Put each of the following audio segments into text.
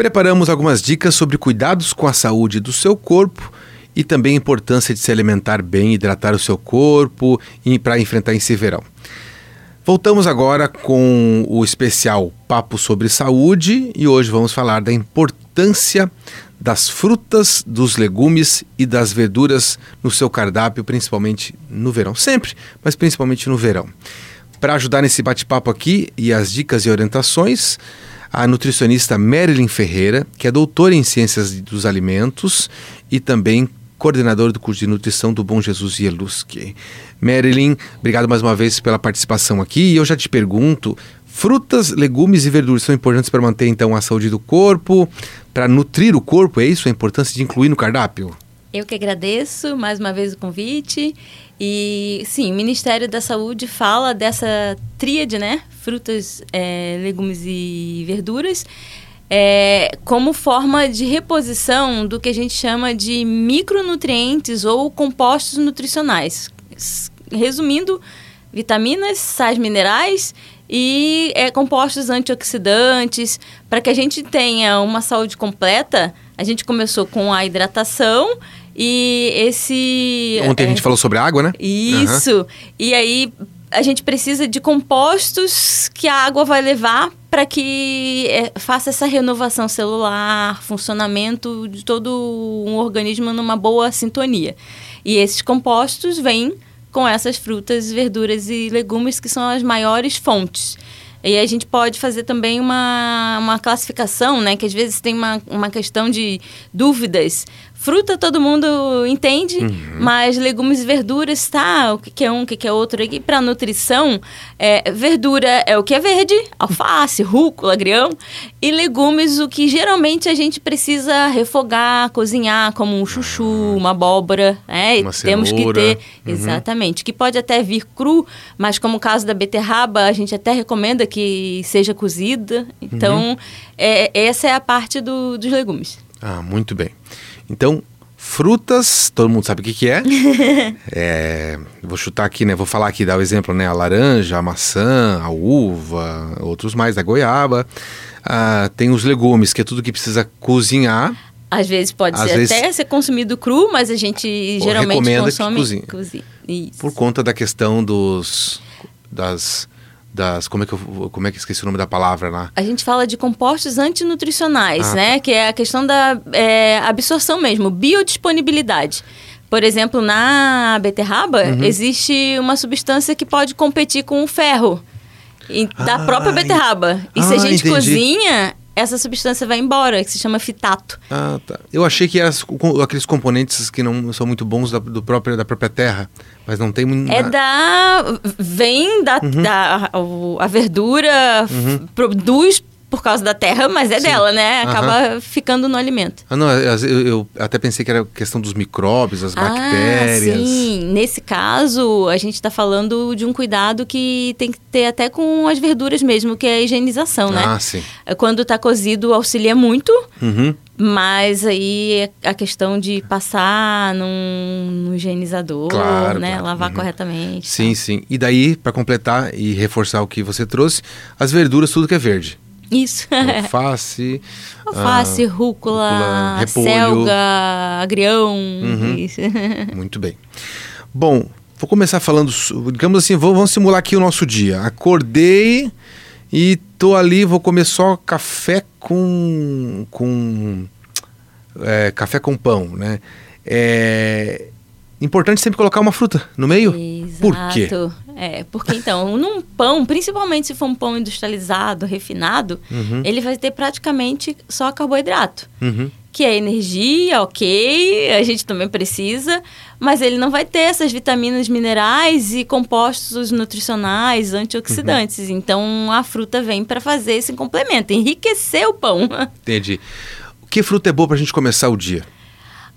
Preparamos algumas dicas sobre cuidados com a saúde do seu corpo e também a importância de se alimentar bem, hidratar o seu corpo para enfrentar esse verão. Voltamos agora com o especial Papo sobre Saúde e hoje vamos falar da importância das frutas, dos legumes e das verduras no seu cardápio, principalmente no verão. Sempre, mas principalmente no verão. Para ajudar nesse bate-papo aqui e as dicas e orientações, a nutricionista Marilyn Ferreira, que é doutora em Ciências dos Alimentos e também coordenadora do curso de nutrição do Bom Jesus Ieluski. Marilyn, obrigado mais uma vez pela participação aqui. E eu já te pergunto, frutas, legumes e verduras são importantes para manter então a saúde do corpo, para nutrir o corpo, é isso a importância de incluir no cardápio? Eu que agradeço mais uma vez o convite. E sim, o Ministério da Saúde fala dessa tríade, né? Frutas, é, legumes e verduras. É, como forma de reposição do que a gente chama de micronutrientes ou compostos nutricionais. Resumindo, vitaminas, sais minerais e é, compostos antioxidantes. Para que a gente tenha uma saúde completa, a gente começou com a hidratação e esse. Ontem é, a gente falou sobre água, né? Isso. Uhum. E aí a gente precisa de compostos que a água vai levar para que é, faça essa renovação celular, funcionamento de todo um organismo numa boa sintonia. E esses compostos vêm com essas frutas, verduras e legumes que são as maiores fontes. E a gente pode fazer também uma, uma classificação, né? Que às vezes tem uma, uma questão de dúvidas. Fruta todo mundo entende, uhum. mas legumes e verduras, tá? O que é um, o que é outro. E para nutrição, é, verdura é o que é verde, alface, rúcula, agrião. E legumes, o que geralmente a gente precisa refogar, cozinhar, como um chuchu, ah. uma abóbora. Né? Uma Temos que ter, uhum. exatamente. Que pode até vir cru, mas como o caso da beterraba, a gente até recomenda que seja cozida. Então, uhum. é, essa é a parte do, dos legumes. Ah, muito bem. Então, frutas, todo mundo sabe o que, que é. é. Vou chutar aqui, né? Vou falar aqui, dar o exemplo, né? A laranja, a maçã, a uva, outros mais, a goiaba. Ah, tem os legumes, que é tudo que precisa cozinhar. Às vezes pode Às ser vezes... até ser consumido cru, mas a gente geralmente consome que cozinha. Por conta da questão dos das das como é que eu, como é que esqueci o nome da palavra lá? A gente fala de compostos antinutricionais, ah, né? Tá. Que é a questão da é, absorção mesmo, biodisponibilidade. Por exemplo, na beterraba uhum. existe uma substância que pode competir com o ferro. Da ah, própria beterraba. E ah, se a ah, gente entendi. cozinha, essa substância vai embora, que se chama fitato. Ah, tá. Eu achei que eram aqueles componentes que não são muito bons da, do próprio, da própria terra, mas não tem muito. É da. Vem da. Uhum. da a, a verdura, uhum. produz por causa da terra, mas é Sim. dela, né? Acaba uhum. ficando no alimento. Ah, não, eu, eu, até pensei que era questão dos micróbios, as ah, bactérias. Sim, nesse caso, a gente está falando de um cuidado que tem que ter até com as verduras mesmo, que é a higienização, né? Ah, sim. É, quando está cozido, auxilia muito. Uhum. Mas aí a questão de passar num, num higienizador, claro, né? Claro. Lavar uhum. corretamente. Sim, tá. sim. E daí, para completar e reforçar o que você trouxe, as verduras, tudo que é verde. Isso. Alface. Alface, ah, rúcula, rúcula selga, agrião. Uhum. Isso. Muito bem. Bom, vou começar falando, digamos assim, vamos simular aqui o nosso dia. Acordei e tô ali, vou comer só café com. com é, café com pão, né? É importante sempre colocar uma fruta no meio. Exato. Por quê? É, porque então, num pão, principalmente se for um pão industrializado, refinado, uhum. ele vai ter praticamente só carboidrato. Uhum. Que é energia, ok, a gente também precisa, mas ele não vai ter essas vitaminas minerais e compostos nutricionais, antioxidantes. Uhum. Então a fruta vem para fazer esse complemento, enriquecer o pão. Entendi. Que fruta é boa para a gente começar o dia?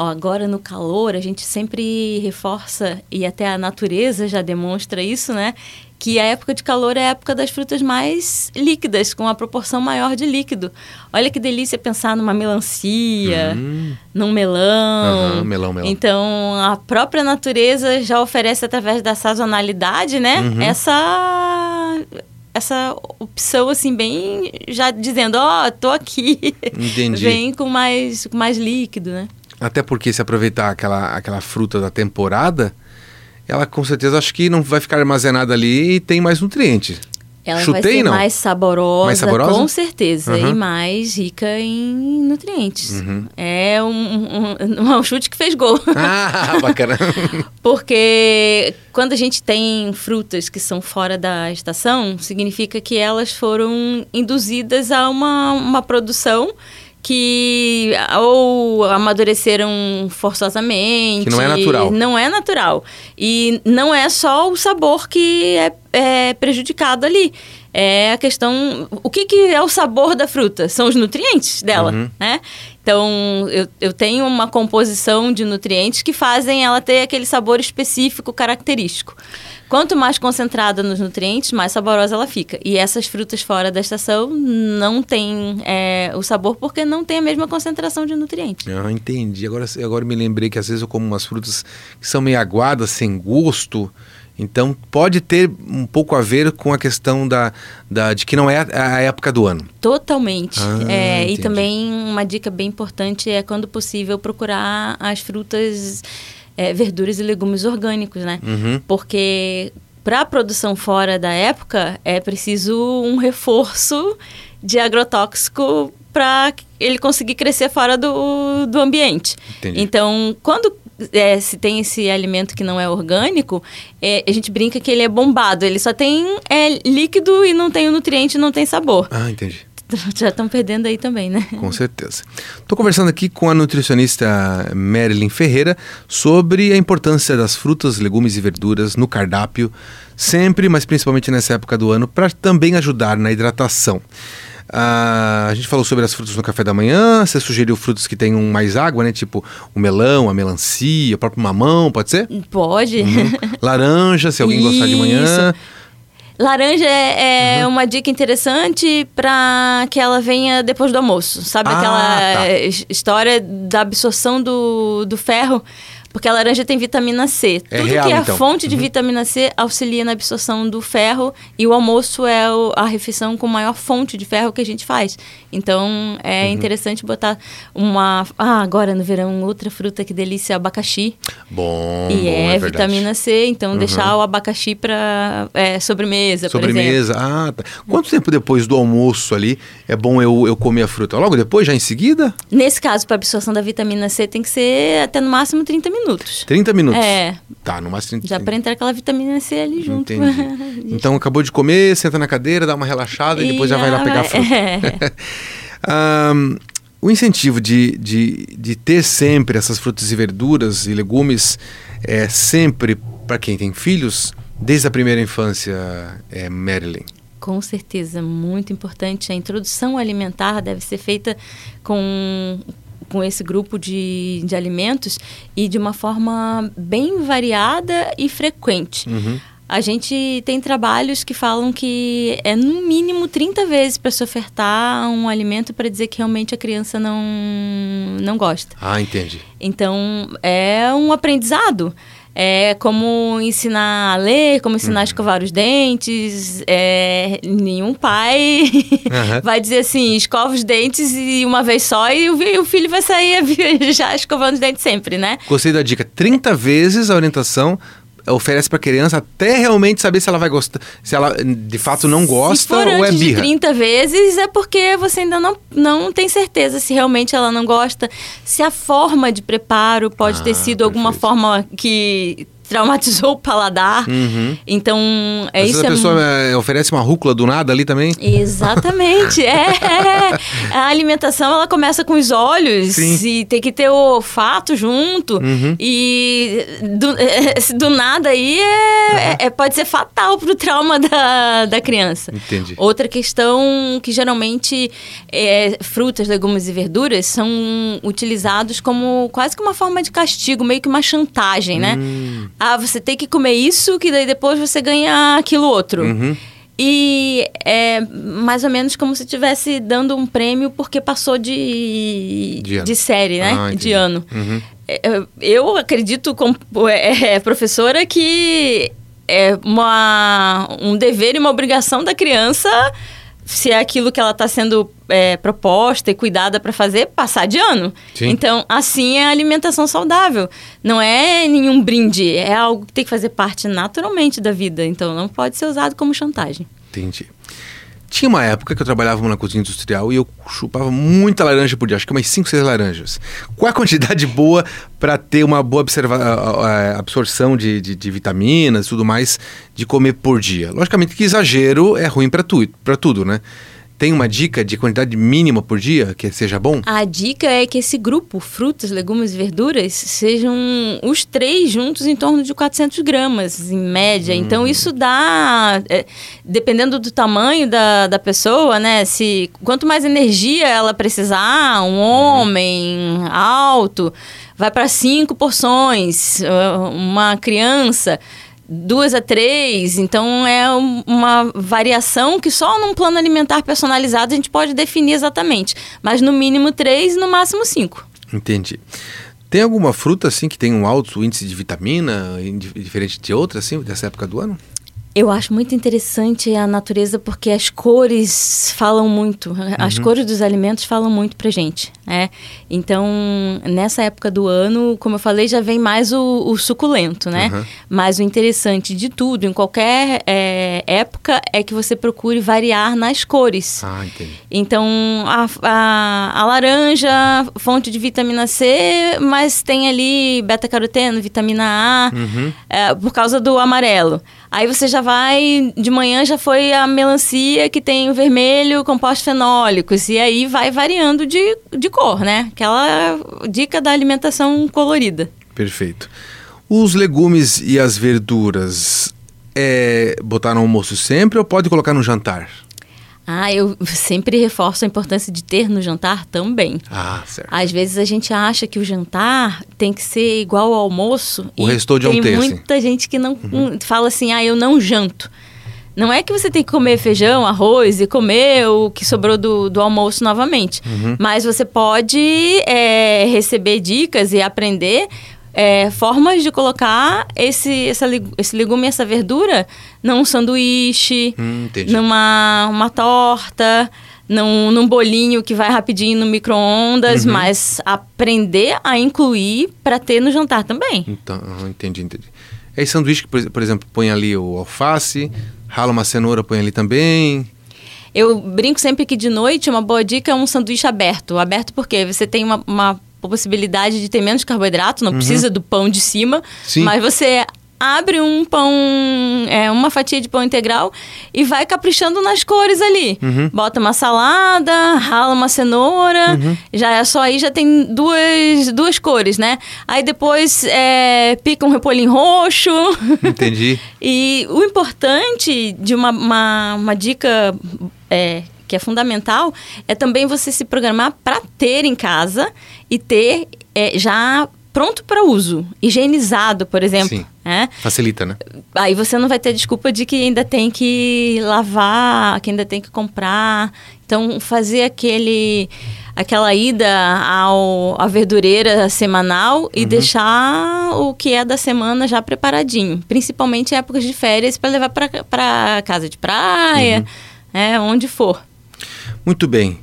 Ó, agora no calor, a gente sempre reforça, e até a natureza já demonstra isso, né? Que a época de calor é a época das frutas mais líquidas, com uma proporção maior de líquido. Olha que delícia pensar numa melancia, hum. num melão. Uhum, melão, melão. Então, a própria natureza já oferece, através da sazonalidade, né? Uhum. Essa essa opção, assim, bem já dizendo, ó, oh, tô aqui. Entendi. Vem com mais, com mais líquido, né? Até porque se aproveitar aquela, aquela fruta da temporada, ela com certeza acho que não vai ficar armazenada ali e tem mais nutrientes. Ela Chutei, vai ser não? mais saborosa, Mais saborosa? com certeza, Uhum. e mais rica em nutrientes. Uhum. É um, um, um chute que fez gol. Ah, bacana. Porque quando a gente tem frutas que são fora da estação, significa que elas foram induzidas a uma, uma produção que ou amadureceram forçosamente. Que não é natural. Não é natural. E não é só o sabor que é, é prejudicado ali. É a questão. O que, que é o sabor da fruta? São os nutrientes dela, Uhum. né? Então, eu, eu tenho uma composição de nutrientes que fazem ela ter aquele sabor específico, característico. Quanto mais concentrada nos nutrientes, mais saborosa ela fica. E essas frutas fora da estação não têm é, o sabor porque não tem a mesma concentração de nutrientes. Ah, entendi. Agora, agora me lembrei que às vezes eu como umas frutas que são meio aguadas, sem gosto. Então pode ter um pouco a ver com a questão da, da de que não é a, a época do ano. Totalmente. Ah, É, e também uma dica bem importante é, quando possível, procurar as frutas, é, verduras e legumes orgânicos, né? Uhum. Porque para a produção fora da época é preciso um reforço de agrotóxico para ele conseguir crescer fora do, do ambiente. Entendi. Então, quando é, se tem esse alimento que não é orgânico, é, a gente brinca que ele é bombado. Ele só tem é, líquido e não tem o nutriente, não tem sabor. Ah, entendi. Já estão perdendo aí também, né? Com certeza. Estou conversando aqui com a nutricionista Marilyn Ferreira sobre a importância das frutas, legumes e verduras no cardápio, sempre, mas principalmente nessa época do ano, para também ajudar na hidratação. Ah, a gente falou sobre as frutas no café da manhã, você sugeriu frutas que tenham mais água, né? Tipo o melão, a melancia, o próprio mamão, pode ser? Pode. Uhum. Laranja, se alguém gostar de manhã. Laranja é, é Uhum. uma dica interessante para que ela venha depois do almoço. Sabe Ah, aquela tá. his- história da absorção do, do ferro? Porque a laranja tem vitamina C. É Tudo real, que é então. fonte de vitamina C auxilia na absorção do ferro e o almoço é a refeição com maior fonte de ferro que a gente faz. Então é Uhum. interessante botar uma. Ah, agora no verão, outra fruta que delícia, abacaxi. Bom, E bom, é, verdade. vitamina C, então deixar o abacaxi para sobremesa, por exemplo. Sobremesa. Ah, tá. Quanto tempo depois do almoço ali é bom eu, eu comer a fruta? Logo depois, já em seguida? Nesse caso, para absorção da vitamina C, tem que ser até no máximo 30 minutos. 30 minutos. É, Tá, no máximo 30 já para entrar aquela vitamina C ali junto. Entendi. Então acabou de comer, senta na cadeira, dá uma relaxada e, depois já vai lá pegar fruta. É. Ahn, o incentivo de, de, de ter sempre essas frutas e verduras e legumes é sempre para quem tem filhos, desde a primeira infância, é Marilyn. Com certeza, muito importante. A introdução alimentar deve ser feita com, com esse grupo de, de alimentos e de uma forma bem variada e frequente. Uhum. A gente tem trabalhos que falam que é no mínimo 30 vezes para se ofertar um alimento para dizer que realmente a criança não, não gosta. Ah, entendi. Então, é um aprendizado. É como ensinar a ler, como ensinar a escovar os dentes. É, nenhum pai Aham. vai dizer assim, escova os dentes e uma vez só e o filho vai sair já escovando os dentes sempre, né? Gostei da dica. 30 vezes a orientação oferece para criança até realmente saber se ela vai gostar, se ela de fato não gosta ou é antes de birra. 30 vezes, é porque você ainda não, não tem certeza se realmente ela não gosta. Se a forma de preparo pode Ah, ter sido alguma perfeito. forma que traumatizou o paladar. Uhum. Então, é Às vezes isso. a é pessoa é, oferece uma rúcula do nada ali também. Exatamente, é. A alimentação ela começa com os olhos Sim. e tem que ter o olfato junto. Uhum. E do, eh, do nada aí é, é- pode ser fatal pro trauma da, da criança. Entendi. Outra questão que geralmente é, frutas, legumes e verduras são utilizados como quase que uma forma de castigo, meio que uma chantagem, né? Hum. Ah, você tem que comer isso, que daí depois você ganha aquilo outro. Uhum. E é mais ou menos como se estivesse dando um prêmio porque passou de, De ano. série, né? Ah, de ano. Uhum. É, Eu acredito, como é, professora, que é uma, um dever e uma obrigação da criança se é aquilo que ela está sendo é, proposta e cuidada para fazer, passar de ano. Sim. Então, assim é a alimentação saudável. Não é nenhum brinde, é algo que tem que fazer parte naturalmente da vida. Então, não pode ser usado como chantagem. Entendi. Tinha uma época que eu trabalhava na cozinha industrial e eu chupava muita laranja por dia, acho que umas 5, 6 laranjas. Qual é a quantidade boa para ter uma boa a- absorção de, de, de vitaminas e tudo mais de comer por dia? Logicamente que exagero é ruim para tu, pra tudo, né? Tem uma dica de quantidade mínima por dia que seja bom? A dica é que esse grupo, frutas, legumes e verduras, sejam os três juntos em torno de 400 gramas, em média. Então, isso dá, é, dependendo do tamanho da, da pessoa, né? Se, quanto mais energia ela precisar, um homem alto, vai para cinco porções. uh, Uma criança duas a três, então é um- uma variação que só num plano alimentar personalizado a gente pode definir exatamente, mas no mínimo três, no máximo cinco. Entendi. Tem alguma fruta assim que tem um alto índice de vitamina, diferente de outras, assim, dessa época do ano? Eu acho muito interessante a natureza porque as cores falam muito. As cores dos alimentos falam muito pra gente, né? Então, nessa época do ano, como eu falei, já vem mais o, o suculento, né? Uhum. Mas o interessante de tudo, em qualquer é, época, é que você procure variar nas cores. Ah, entendi. Então, a, a, a laranja, fonte de vitamina C, mas tem ali beta-caroteno, vitamina A, Uhum. é, por causa do amarelo. Aí você já vai, de manhã já foi a melancia que tem o vermelho, compostos fenólicos, e aí vai variando de, de cor, né? Aquela dica da alimentação colorida. Perfeito. Os legumes e as verduras, é botar no almoço sempre ou pode colocar no jantar? Ah, eu sempre reforço a importância de ter no jantar também. Ah, certo. Às vezes a gente acha que o jantar tem que ser igual ao almoço. O restou de tem ontem, assim. muita gente que não hum, fala assim, ah, eu não janto. Não é que você tem que comer feijão, arroz e comer o que sobrou do, do almoço novamente. Uhum. Mas você pode é, receber dicas e aprender é, formas de colocar esse, essa, esse legume essa verdura num sanduíche, Hum, numa uma torta, num, num bolinho que vai rapidinho no micro-ondas, Uhum. mas aprender a incluir para ter no jantar também. Então, ah, entendi, entendi. É esse sanduíche que, por, por exemplo, põe ali o alface, rala uma cenoura, põe ali também. Eu brinco sempre que de noite uma boa dica é um sanduíche aberto. Aberto porque você tem uma, uma possibilidade de ter menos carboidrato, não precisa do pão de cima, Uhum. Sim. mas você abre um pão, é, uma fatia de pão integral e vai caprichando nas cores ali. Uhum. Bota uma salada, rala uma cenoura, já é só aí já tem duas, duas cores, né? Aí depois é, pica um repolho roxo. Entendi. E o importante de uma, uma, uma dica é, que é fundamental é também você se programar para ter em casa e ter é, já pronto para uso, higienizado, por exemplo. Sim. né? Facilita, né? Aí você não vai ter desculpa de que ainda tem que lavar, que ainda tem que comprar. Então, fazer aquele aquela ida ao, à verdureira semanal e deixar o que é da semana já preparadinho. Principalmente em épocas de férias para levar para casa de praia, né, onde for. Muito bem.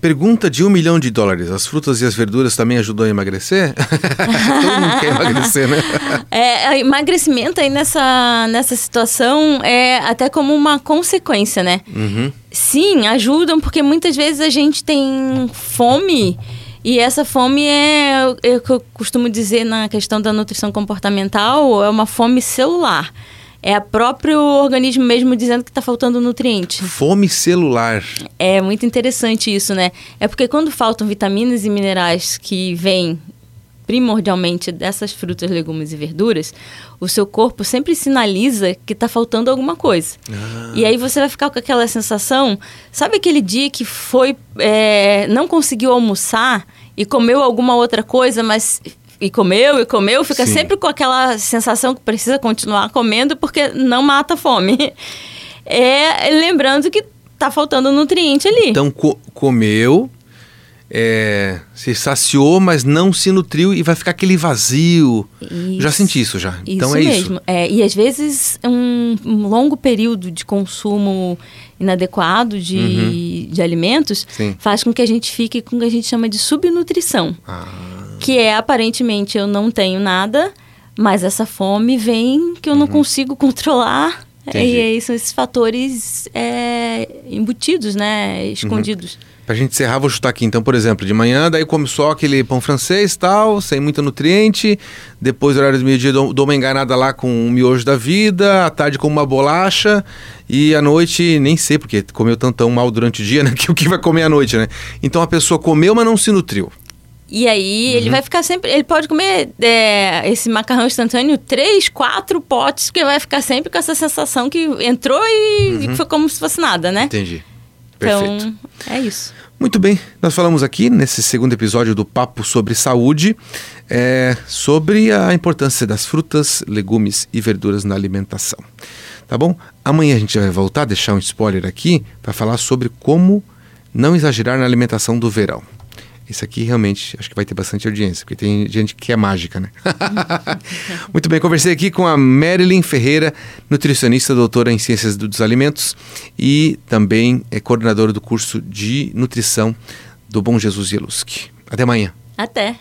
Pergunta de um milhão de dólares. As frutas e as verduras também ajudam a emagrecer? Todo mundo quer emagrecer, né? É, a emagrecimento aí nessa, nessa situação é até como uma consequência, né? Uhum. Sim, ajudam, porque muitas vezes a gente tem fome e essa fome é, é o que eu costumo dizer na questão da nutrição comportamental, é uma fome celular. É o próprio organismo mesmo dizendo que está faltando nutriente. Fome celular. É muito interessante isso, né? É porque quando faltam vitaminas e minerais que vêm primordialmente dessas frutas, legumes e verduras, o seu corpo sempre sinaliza que está faltando alguma coisa. E aí você vai ficar com aquela sensação, sabe aquele dia que foi, é, não conseguiu almoçar e comeu alguma outra coisa, mas e comeu e comeu, fica Sim. sempre com aquela sensação que precisa continuar comendo porque não mata a fome. É lembrando que tá faltando nutriente ali. Então, co- comeu, é, se saciou, mas não se nutriu e vai ficar aquele vazio. Isso. Já senti isso já. Isso então é mesmo. isso. É, e às vezes um, um longo período de consumo inadequado de, Uhum. de alimentos Sim. faz com que a gente fique com o que a gente chama de subnutrição. Ah, Que é aparentemente eu não tenho nada, mas essa fome vem que eu não consigo controlar. Uhum. Entendi. E aí são esses fatores é, embutidos, né? Escondidos. Pra gente encerrar, vou chutar aqui. Então, por exemplo, de manhã, daí come só aquele pão francês tal, sem muito nutriente. Depois, horário do meio-dia, dou, dou uma enganada lá com um miojo da vida. À tarde, com uma bolacha. E à noite, nem sei, porque comeu tão, tão mal durante o dia, né? Que o que vai comer à noite, né? Então a pessoa comeu, mas não se nutriu. E aí Uhum. ele vai ficar sempre. Ele pode comer é, esse macarrão instantâneo três, quatro potes, porque vai ficar sempre com essa sensação que entrou e, e foi como se fosse nada, né? Entendi. Uhum. Perfeito. Então, é isso. Muito bem, nós falamos aqui nesse segundo episódio do Papo sobre Saúde é, sobre a importância das frutas, legumes e verduras na alimentação. Tá bom? Amanhã a gente vai voltar, deixar um spoiler aqui, para falar sobre como não exagerar na alimentação do verão. Isso aqui realmente acho que vai ter bastante audiência, porque tem gente que é mágica, né? Muito bem, conversei aqui com a Marilyn Ferreira, nutricionista, doutora em Ciências dos Alimentos e também é coordenadora do curso de nutrição do Bom Jesus Ieluski. Até amanhã. Até.